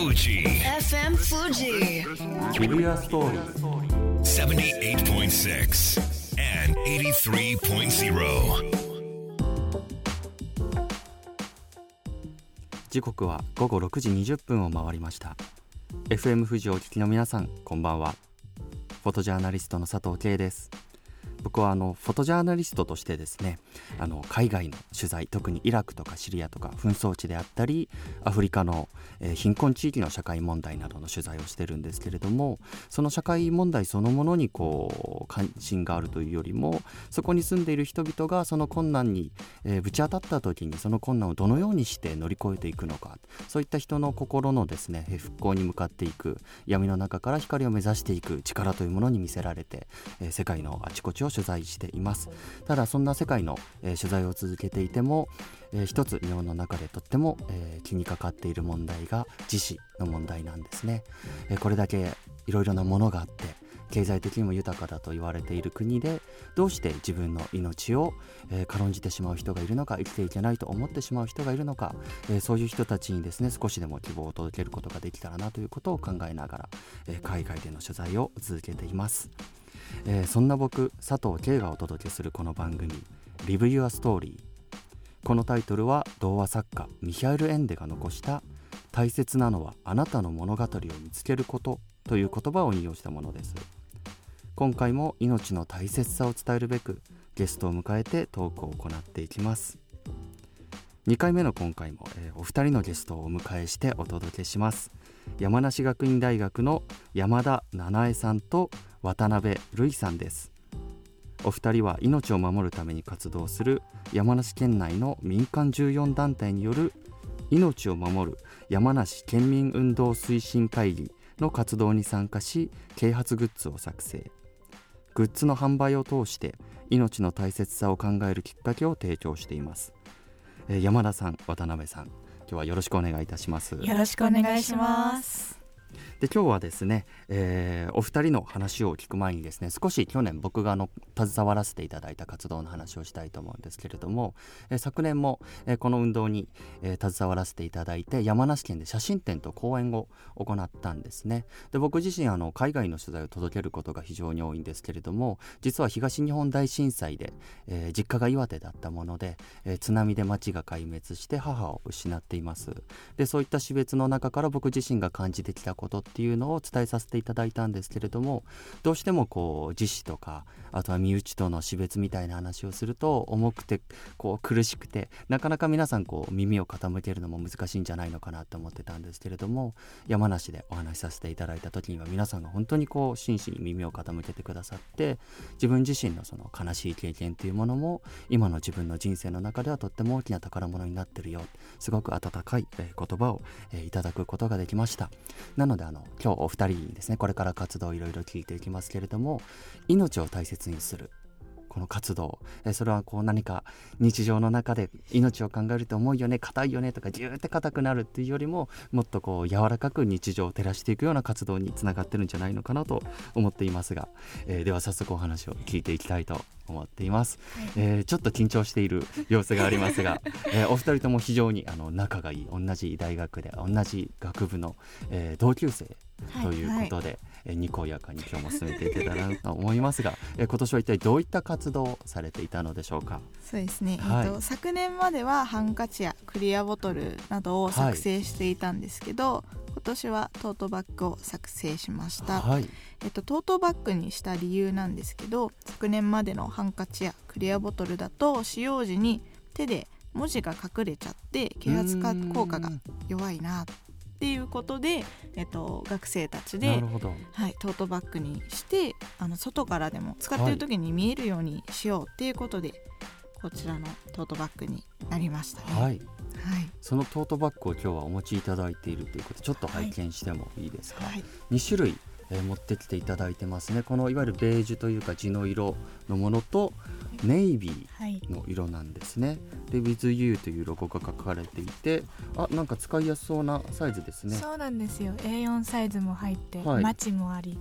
Fuji. FM Fuji. 日比谷ストーリー78.6 and 83.0. 時刻は午後6時20分を回りました。FM 富士をお聞きの皆さんこんばんは。フォトジャーナリストの佐藤圭です僕はあのフォトジャーナリストとしてですねあの海外の取材特にイラクとかシリアとか紛争地であったりアフリカの、えー貧困地域の社会問題などの取材をしてるんですけれどもその社会問題そのものにこう関心があるというよりもそこに住んでいる人々がその困難に、えーぶち当たった時にその困難をどのようにして乗り越えていくのかそういった人の心のですね復興に向かっていく闇の中から光を目指していく力というものに見せられて、えー世界のあちこちを取材しています。ただそんな世界の、えー取材を続けていても、えー一つ日本の中でとっても、えー気にかかっている問題が自死の問題なんですね、えーこれだけいろいろなものがあって経済的にも豊かだと言われている国でどうして自分の命を、えー軽んじてしまう人がいるのか生きていけないと思ってしまう人がいるのか、えーそういう人たちにですね少しでも希望を届けることができたらなということを考えながら、えー海外での取材を続けています、えーそんな僕佐藤圭がお届けするこの番組「Live Your Story」このタイトルは童話作家ミヒャエル・エンデが残した「大切なのはあなたの物語を見つけること」という言葉を引用したものです。今回も命の大切さを伝えるべくゲストを迎えてトークを行っていきます。2回目の今回も、えーお二人のゲストをお迎えしてお届けします。山梨学院大学の山田七重さんと渡辺瑠さんです。お二人は命を守るために活動する山梨県内の民間14団体による命を守る山梨県民運動推進会議の活動に参加し啓発グッズを作成。グッズの販売を通して命の大切さを考えるきっかけを提供しています、えー山田さん渡辺さん今日はよろしくお願いいたします。よろしくお願いします。で今日はですね、えーお二人の話を聞く前にですね少し去年僕があの携わらせていただいた活動の話をしたいと思うんですけれども、えー昨年も、えーこの運動に、えー携わらせていただいて山梨県で写真展と講演を行ったんですね。で僕自身あの海外の取材を届けることが非常に多いんですけれども実は東日本大震災で、えー実家が岩手だったもので、えー津波で町が壊滅して母を失っています。でそういった死別の中から僕自身が感じてきたことっていうのを伝えさせていただいたんですけれどもどうしてもこう自死とかあとは身内との死別みたいな話をすると重くてこう苦しくてなかなか皆さんこう耳を傾けるのも難しいんじゃないのかなと思ってたんですけれども山梨でお話しさせていただいた時には皆さんが本当にこう真摯に耳を傾けてくださって自分自身のその悲しい経験っていうものも今の自分の人生の中ではとっても大きな宝物になってるよ。すごく温かい、言葉を、いただくことができました。なのであの今日お二人にですねこれから活動をいろいろ聞いていきますけれども命を大切にする。この活動。えーそれはこう何か日常の中で命を考えると重いよね硬いよねとかギューって硬くなるっていうよりももっとこう柔らかく日常を照らしていくような活動につながってるんじゃないのかなと思っていますが、えーでは早速お話を聞いていきたいと思っています、えーちょっと緊張している様子がありますが、えーお二人とも非常にあの仲がいい同じ大学で同じ学部の、えー同級生ということで、えーにこやかに今日も進めていけたらなと思いますが、えー今年は一体どういった活動をされていたのでしょうか？そうですね、はいえっと、昨年まではハンカチやクリアボトルなどを作成していたんですけど、今年はトートバッグを作成しました、はい。えっと、トートバッグにした理由なんですけど昨年までのハンカチやクリアボトルだと使用時に手で文字が隠れちゃって啓発化効果が弱いなっていうことで、えっと、学生たちではい、トートバッグにしてあの外からでも使ってる時に見えるようにしようっていうことで、こちらのトートバッグになりましたね。はい。はい。そのトートバッグを今日はお持ちいただいているということでちょっと拝見してもいいですか、はい。2種類、えー持ってきていただいてますね。このいわゆるベージュというか地の色のものとネイビはい。ーの色なんですね。で WithYou というロゴが書かれていてあなんか使いやすそうなサイズですね。そうなんですよ。A4 サイズも入って、はい。マチもあり。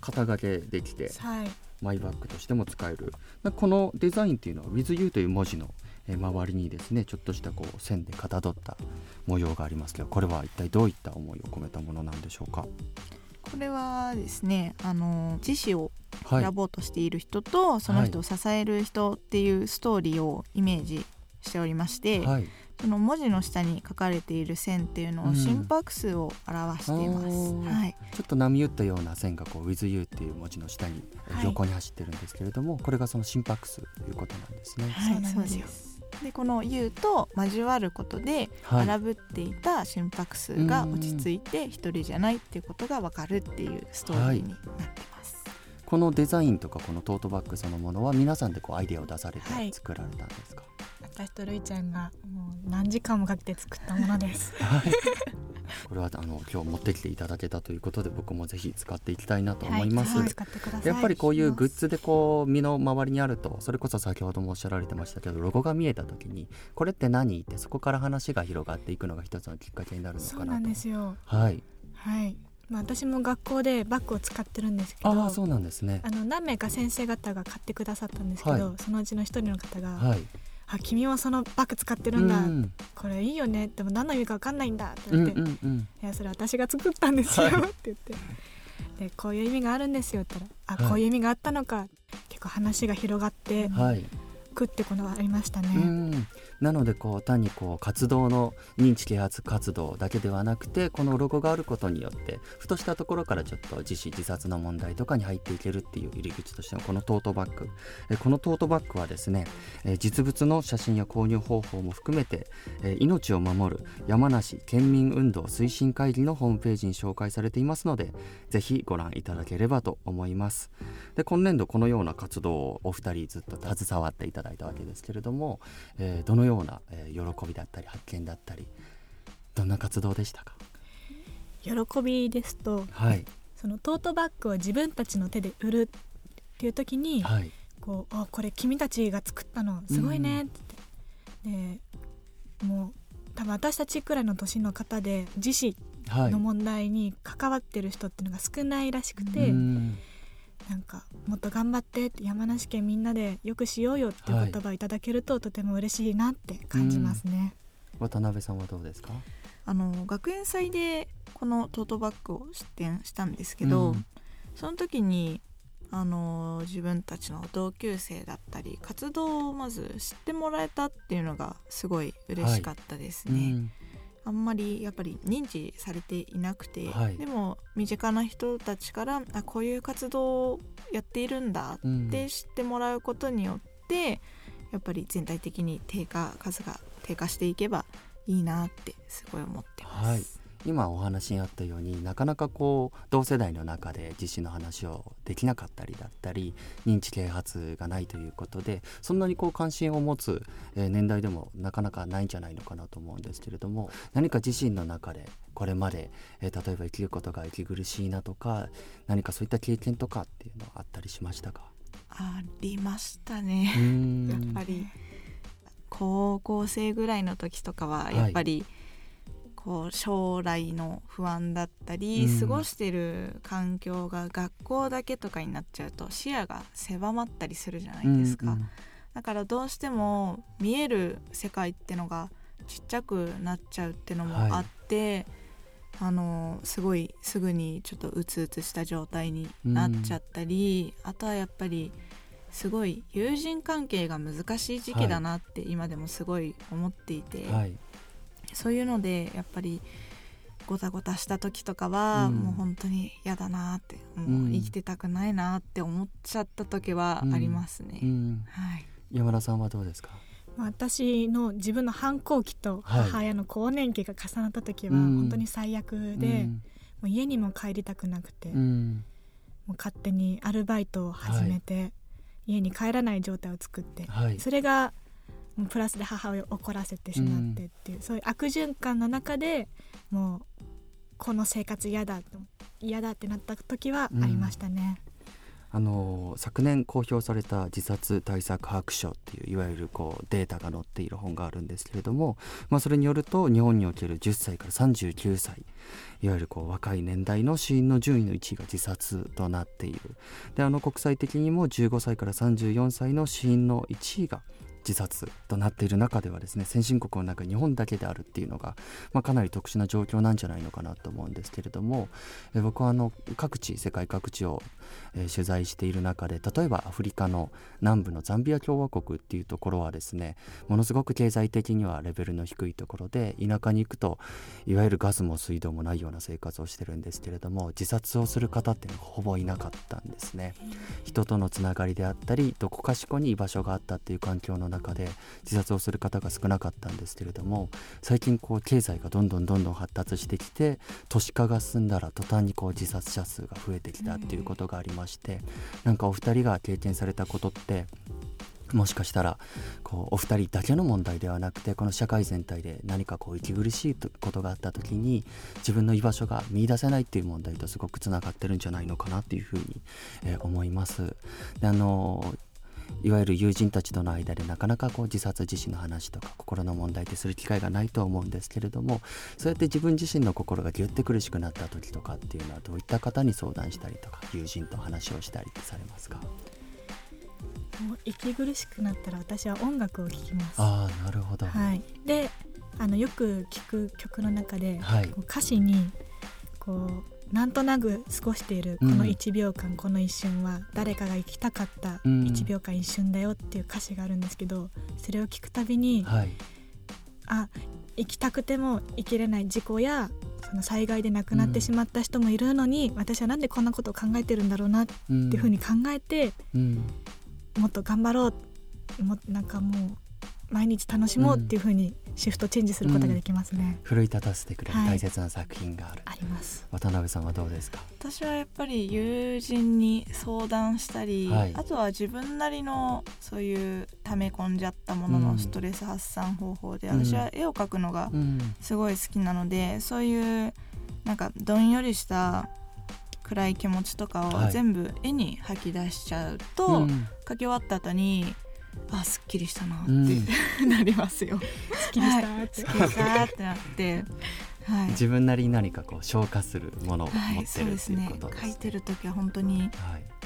肩掛けできてはい。マイバッグとしても使える。なこのデザインっていうのは WithYou という文字の、えー周りにですねちょっとしたこう線でかたどった模様がありますけどこれは一体どういった思いを込めたものなんでしょうか？これはですねあの自死をはい。選ぼうとしている人と、その人を支える人っていうストーリーをイメージしておりまして、はい。その文字の下に書かれている線っていうのうん。を心拍数を表しています。あー。はい、ちょっと波打ったような線がこう With You っていう文字の下に横に走ってるんですけれども、これがその心拍数ということなんですね。はい、そうなんですよ。す。でこの U と交わることではい、荒ぶっていた心拍数が落ち着いて一人じゃないっていうことがわかるっていうストーリーになってます。このデザインとかこのトートバッグそのものは皆さんでこうアイデアを出されはいて作られたんですか？私とるいちゃんがもう何時間もかけて作ったものですはい。これはあの今日持ってきていただけたということで僕もぜひ使っていきたいなと思います。はい使ってください。やっぱりこういうグッズでこう身の回りにあるとそれこそ先ほどもおっしゃられてましたけどロゴが見えた時にこれって何ってそこから話が広がっていくのが一つのきっかけになるのそうなかなんとですよ。はい。はい、まあ、私も学校でバッグを使ってるんですけどああそうなんですね。あの何名か先生方が買ってくださったんですけど、はい。そのうちの一人の方が「はい。あ君もそのバッグ使ってるんだ、うんこれいいよね。でも何の意味か分かんないんだ」ってうん言って「うんうん。いやそれ私が作ったんですよ」はい。って言って。でこういう意味があるんですよって言ったら「あ、はい。こういう意味があったのか」結構話が広がって。はいくってことがありましたね。なのでこう単にこう活動の認知啓発活動だけではなくてこのロゴがあることによってふとしたところからちょっと自死自殺の問題とかに入っていけるっていう入り口としてのこのトートバッグ。えこのトートバッグはですねえ実物の写真や購入方法も含めてえ命を守る山梨県民運動推進会議のホームページに紹介されていますのでぜひご覧いただければと思います。で今年度このような活動をお二人ずっと携わっていただいたわけですけれども、えーどのような、えー喜びだったり発見だったりどんな活動でしたか？喜びですとはい。そのトートバッグを自分たちの手で売るっていう時に、はい。こうあこれ君たちが作ったのすごいねって言って、でもう多分私たちくらいの年の方で自死はい。の問題に関わってる人っていうのが少ないらしくて、うんなんかもっと頑張ってって山梨県みんなでよくしようよっていう言葉をいただけると、とても嬉しいなって感じますね。渡辺さんはどうですか？あの学園祭でこのトートバッグを出展したんですけど、うんその時にあの自分たちの同級生だったり活動をまず知ってもらえたっていうのがすごい嬉しかったですね。うんあんまりやっぱり認知されていなくて、はい。でも身近な人たちからあこういう活動をやっているんだうん。って知ってもらうことによってやっぱり全体的に低下数が低下していけばいいなってすごい思ってます。はい今お話にあったようになかなかこう同世代の中で自死の話をできなかったりだったり認知啓発がないということでそんなにこう関心を持つ、えー年代でもなかなかないんじゃないのかなと思うんですけれども何か自身の中でこれまで、えー例えば生きることが息苦しいなとか何かそういった経験とかっていうのはあったりしましたか？ありましたね。やっぱり高校生ぐらいの時とかははい。やっぱりこう将来の不安だったり、うん。過ごしてる環境が学校だけとかになっちゃうと視野が狭まったりするじゃないですか、うんうん。だからどうしても見える世界ってのがちっちゃくなっちゃうってのもあって、あのすごいすぐにちょっとうつうつした状態になっちゃったり、あとはやっぱりすごい友人関係が難しい時期だなって今でもすごい思っていて、はいそういうのでやっぱりごたごたした時とかは、うん。もう本当に嫌だなってもう。ん。う生きてたくないなって思っちゃった時はありますね。うん。はい。山田さんはどうですか？まあ私の自分の反抗期と母親の更年期が重なった時はうん。本当に最悪で、もう家にも帰りたくなくて、うん。うんもう勝手にアルバイトを始めて、家に帰らない状態を作って、はい。それがもうプラスで母親を怒らせてしまってっていう、そういう悪循環の中でもうこの生活嫌だと嫌だってなった時はありましたね。あの昨年公表された自殺対策白書っていういわゆるこうデータが載っている本があるんですけれども、まあ、それによると日本における10歳から39歳いわゆるこう若い年代の死因の順位の1位が自殺となっている。であの国際的にも15歳から34歳の死因の1位が自殺となっている中ではですね先進国の中日本だけであるっていうのが、まあ、かなり特殊な状況なんじゃないのかなと思うんですけれども、え僕はあの各地世界各地を、え取材している中で例えばアフリカの南部のザンビア共和国っていうところはですねものすごく経済的にはレベルの低いところで田舎に行くといわゆるガスも水道もないような生活をしてるんですけれども自殺をする方っていうのがほぼいなかったんですね。人とのつながりであったりどこかしこに居場所があったっていう環境の中で自殺をする方が少なかったんですけれども最近こう経済がどんどんどんどん発達してきて都市化が進んだら途端にこう自殺者数が増えてきたっていうことがありましてなんかお二人が経験されたことってもしかしたらこうお二人だけの問題ではなくてこの社会全体で何かこう息苦しいことがあった時に自分の居場所が見いだせないっていう問題とすごくつながってるんじゃないのかなっていうふうに、えー、思います。であのいわゆる友人たちとの間でなかなかこう自殺自死の話とか心の問題ってする機会がないと思うんですけれどもそうやって自分自身の心がギュッて苦しくなった時とかっていうのはどういった方に相談したりとか友人と話をしたりされますか？もう息苦しくなったら私は音楽を聴きます。ああなるほど、はい、であのよく聴く曲の中で、はい、歌詞にこうなんとなく過ごしているこの1秒間、うん、この一瞬は誰かが生きたかった1秒間一瞬だよっていう歌詞があるんですけどそれを聞くたびに、はい、あ生きたくても生きれない事故やその災害で亡くなってしまった人もいるのに、うん、私はなんでこんなことを考えてるんだろうなっていうふうに考えて、うん、もっと頑張ろう。もなんかもう毎日楽しもうっていうふうにシフトチェンジすることができますね、うん、奮い立たせてくれる大切な作品がある、はい、あります。渡辺さんはどうですか？私はやっぱり友人に相談したり、はい、あとは自分なりのそういう溜め込んじゃったもののストレス発散方法で、うん、私は絵を描くのがすごい好きなので、そういうなんかどんよりした暗い気持ちとかを全部絵に吐き出しちゃうと、はい、書き終わった後にあすっきりしたなって、うん、なりますよ。すっきりしたって、はい、したってなって。はい、自分なりに何かこう消化するものを持ってる、はい、っていうことです、ね、書いてる時は本当に、はい、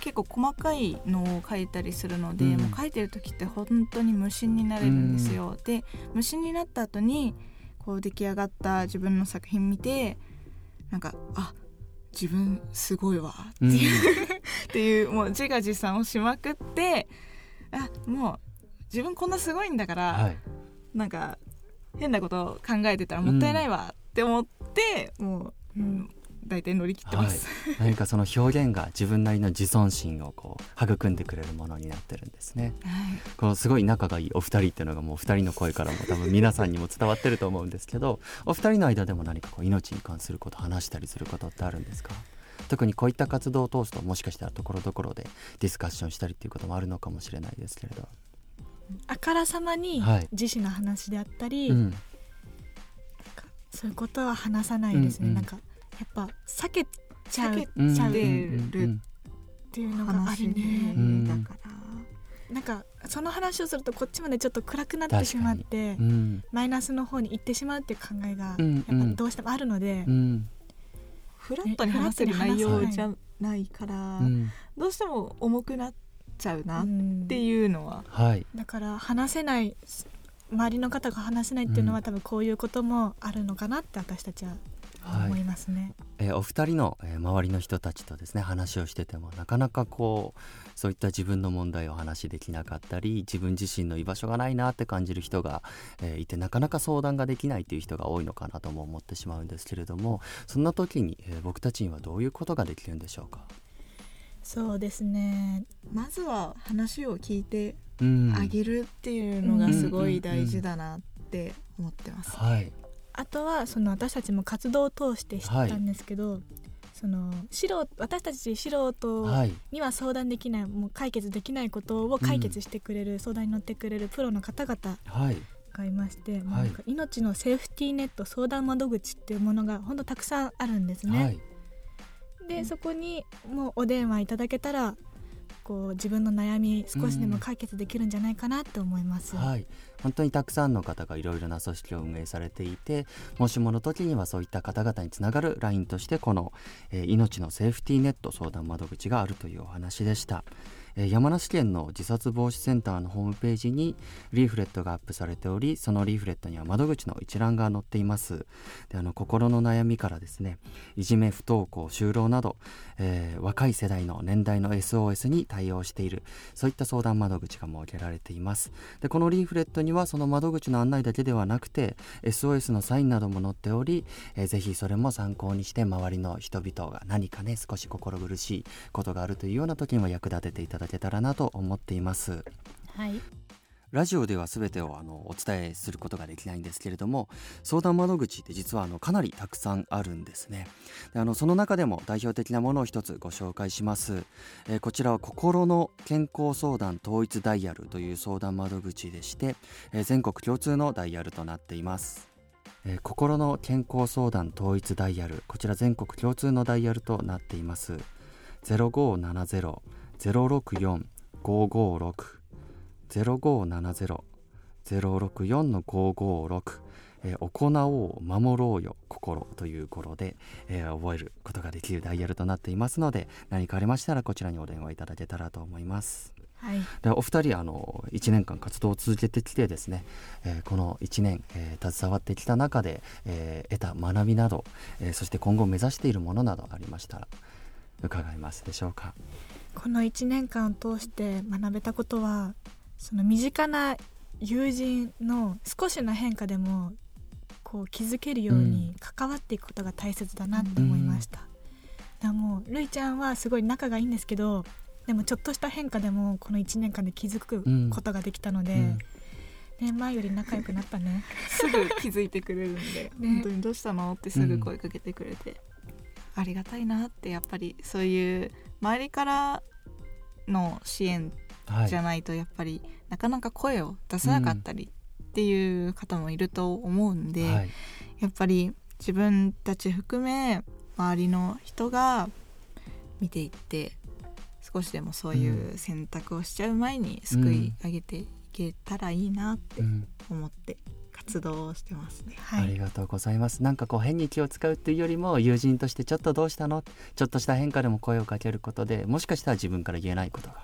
結構細かいのを書いたりするので、うん、もう書いてる時って本当に無心になれるんですよ。うん、で無心になった後にこう出来上がった自分の作品見てなんかあ自分すごいわっていう、うん、っていうもう自画自賛をしまくってあもう自分こんなすごいんだから、はい、なんか変なことを考えてたらもったいないわって思って、うん、もう、うん、大体乗り切ってます、はい、何かその表現が自分なりの自尊心をこう育んでくれるものになってるんですね、はい、このすごい仲がいいお二人っていうのがもう二人の声からも多分皆さんにも伝わってると思うんですけどお二人の間でも何かこう命に関すること話したりすることってあるんですか？特にこういった活動を通すともしかしたらところどころでディスカッションしたりっていうこともあるのかもしれないですけれど。あからさまに自身の話であったり、はいうん、そういうことは話さないですね、うんうん、なんかやっぱ避けちゃうちゃう。っていうのがあるね、だからなんかその話をするとこっちまでちょっと暗くなってしまって、うん、マイナスの方に行ってしまうっていう考えがやっぱどうしてもあるので、うん、フラットに話せる内容じゃないから、どうしても重くなっちゃうなっていうのは、はい、だから話せない周りの方が話せないっていうのは、多分こういうこともあるのかなって私たちは思いますね、はい、えー、お二人の、えー、周りの人たちとですね話をしててもなかなかこうそういった自分の問題を話できなかったり自分自身の居場所がないなって感じる人が、えー、いてなかなか相談ができないという人が多いのかなとも思ってしまうんですけれどもそんな時に、えー、僕たちにはどういうことができるんでしょうか？そうですね。まずは話を聞いてあげるっていうのがすごい大事だなって思ってます、ね、はい。あとはその私たちも活動を通して知ったんですけど、はい、その素人私たち素人には相談できない、もう解決できないことを解決してくれる、うん、相談に乗ってくれるプロの方々がいまして、はい、なんか命のセーフティーネット相談窓口っていうものが本当たくさんあるんですね。はい、でそこにもうお電話いただけたらこう自分の悩み少しでも解決できるんじゃないかなと思います、うん、はい。本当にたくさんの方がいろいろな組織を運営されていてもしもの時にはそういった方々につながる LINE としてこの、えー、命のセーフティーネット相談窓口があるというお話でした。山梨県の自殺防止センターのホームページにリーフレットがアップされておりそのリーフレットには窓口の一覧が載っています。であの心の悩みからですねいじめ不登校就労など、えー、若い世代の年代の SOS に対応しているそういった相談窓口が設けられています。でこのリーフレットにはその窓口の案内だけではなくて SOS のサインなども載っており、えー、ぜひそれも参考にして周りの人々が何かね少し心苦しいことがあるというような時にも役立てていただけたらなと思っています。はい。ラジオでは全てをあのお伝えすることができないんですけれども相談窓口って実はあのかなりたくさんあるんですね。であのその中でも代表的なものを一つご紹介します、えー、こちらは心の健康相談統一ダイヤルという相談窓口でして、えー、全国共通のダイヤルとなっています。えー、心の健康相談統一ダイヤル。こちら全国共通のダイヤルとなっています0570-064-556 0570-064-556えー、行おう守ろうよ心という語呂で、えー、覚えることができるダイヤルとなっていますので何かありましたらこちらにお電話いただけたらと思います。はい、でお二人あの1年間活動を続けてきてですね、えー、この1年、えー、携わってきた中で、えー、得た学びなど、えそして今後目指しているものなどありましたら伺いますでしょうかこの1年間を通して学べたことはその身近な友人の少しの変化でもこう気づけるように関わっていくことが大切だなって思いました。うん、だもうるいちゃんはすごい仲がいいんですけどでもちょっとした変化でもこの1年間で気づくことができたので、うん。ね、前より仲良くなったね。すぐ気づいてくれるんで、ね、本当にどうしたの？ってすぐ声かけてくれて、うん、ありがたいなってやっぱりそういう周りからの支援じゃないとやっぱりなかなか声を出せなかったりっていう方もいると思うんで、うんはい、やっぱり自分たち含め周りの人が見ていって少しでもそういう選択をしちゃう前に救い上げていけたらいいなって思って活動してますね、はい、ありがとうございます。なんかこう変に気を使うっていうよりも友人としてちょっとどうしたの？ちょっとした変化でも声をかけることでもしかしたら自分から言えないことが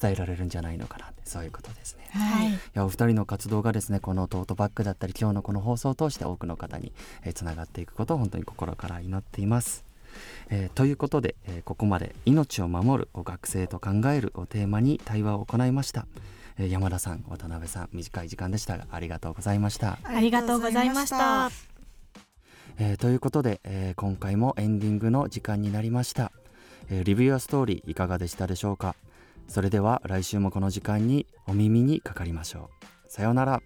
伝えられるんじゃないのかなってそういうことですね、はい、い。やお二人の活動がですねこのトートバッグだったり今日のこの放送を通して多くの方につな、がっていくことを本当に心から祈っています。えー、ということで、えー、ここまで「命を守る」を学生と考えるをテーマに対話を行いました。え山田さん渡辺さん短い時間でしたがありがとうございました。ありがとうございました。えー、ということで、えー、今回もエンディングの時間になりました、えー、リビューアストーリーいかがでしたでしょうか？それでは来週もこの時間にお耳にかかりましょう。さようなら